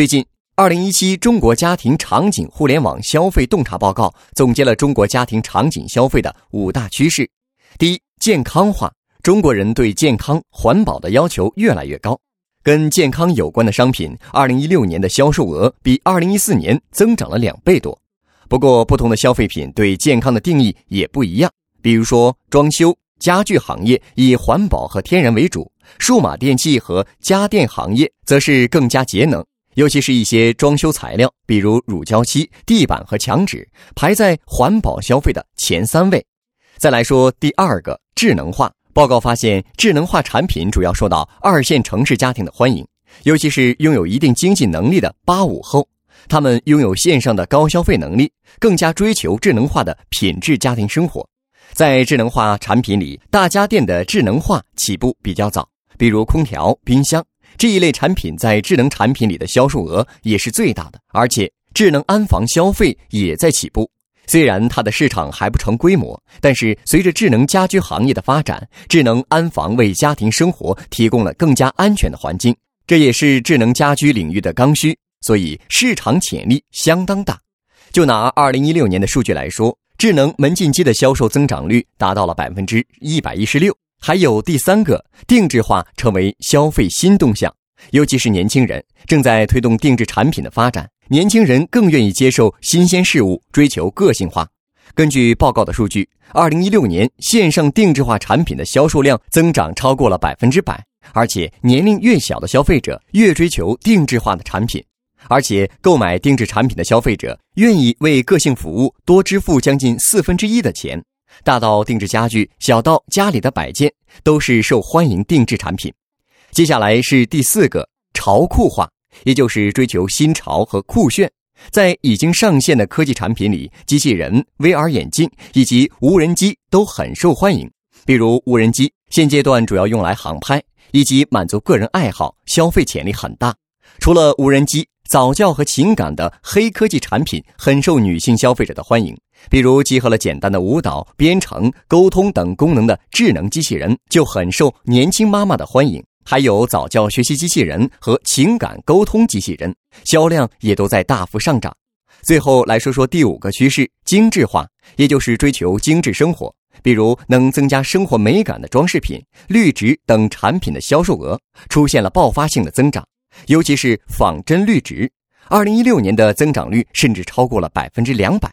最近，二零一七中国家庭场景互联网消费洞察报告总结了中国家庭场景消费的五大趋势。第一，健康化。中国人对健康环保的要求越来越高，跟健康有关的商品，二零一六年的销售额比二零一四年增长了两倍多。不过，不同的消费品对健康的定义也不一样。比如说，装修、家具行业以环保和天然为主，数码电器和家电行业则是更加节能。尤其是一些装修材料，比如乳胶漆、地板和墙纸，排在环保消费的前三位。再来说第二个，智能化。报告发现，智能化产品主要受到二线城市家庭的欢迎，尤其是拥有一定经济能力的八五后，他们拥有线上的高消费能力，更加追求智能化的品质家庭生活。在智能化产品里，大家电的智能化起步比较早，比如空调、冰箱。这一类产品在智能产品里的销售额也是最大的，而且智能安防消费也在起步。虽然它的市场还不成规模，但是随着智能家居行业的发展，智能安防为家庭生活提供了更加安全的环境，这也是智能家居领域的刚需，所以市场潜力相当大。就拿二零一六年的数据来说，智能门禁机的销售增长率达到了百分之一百一十六。还有第三个，定制化成为消费新动向，尤其是年轻人正在推动定制产品的发展。年轻人更愿意接受新鲜事物，追求个性化。根据报告的数据，二零一六年线上定制化产品的销售量增长超过了百分之百，而且年龄越小的消费者越追求定制化的产品，而且购买定制产品的消费者愿意为个性服务多支付将近四分之一的钱。大到定制家具，小到家里的摆件，都是受欢迎定制产品。接下来是第四个潮酷化，也就是追求新潮和酷炫。在已经上线的科技产品里，机器人、VR 眼镜以及无人机都很受欢迎。比如无人机，现阶段主要用来航拍以及满足个人爱好，消费潜力很大。除了无人机。早教和情感的黑科技产品很受女性消费者的欢迎，比如集合了简单的舞蹈、编程、沟通等功能的智能机器人就很受年轻妈妈的欢迎。还有早教学习机器人和情感沟通机器人，销量也都在大幅上涨。最后来说说第五个趋势：精致化，也就是追求精致生活，比如能增加生活美感的装饰品、绿植等产品的销售额出现了爆发性的增长。尤其是仿真绿植，二零一六年的增长率甚至超过了百分之两百。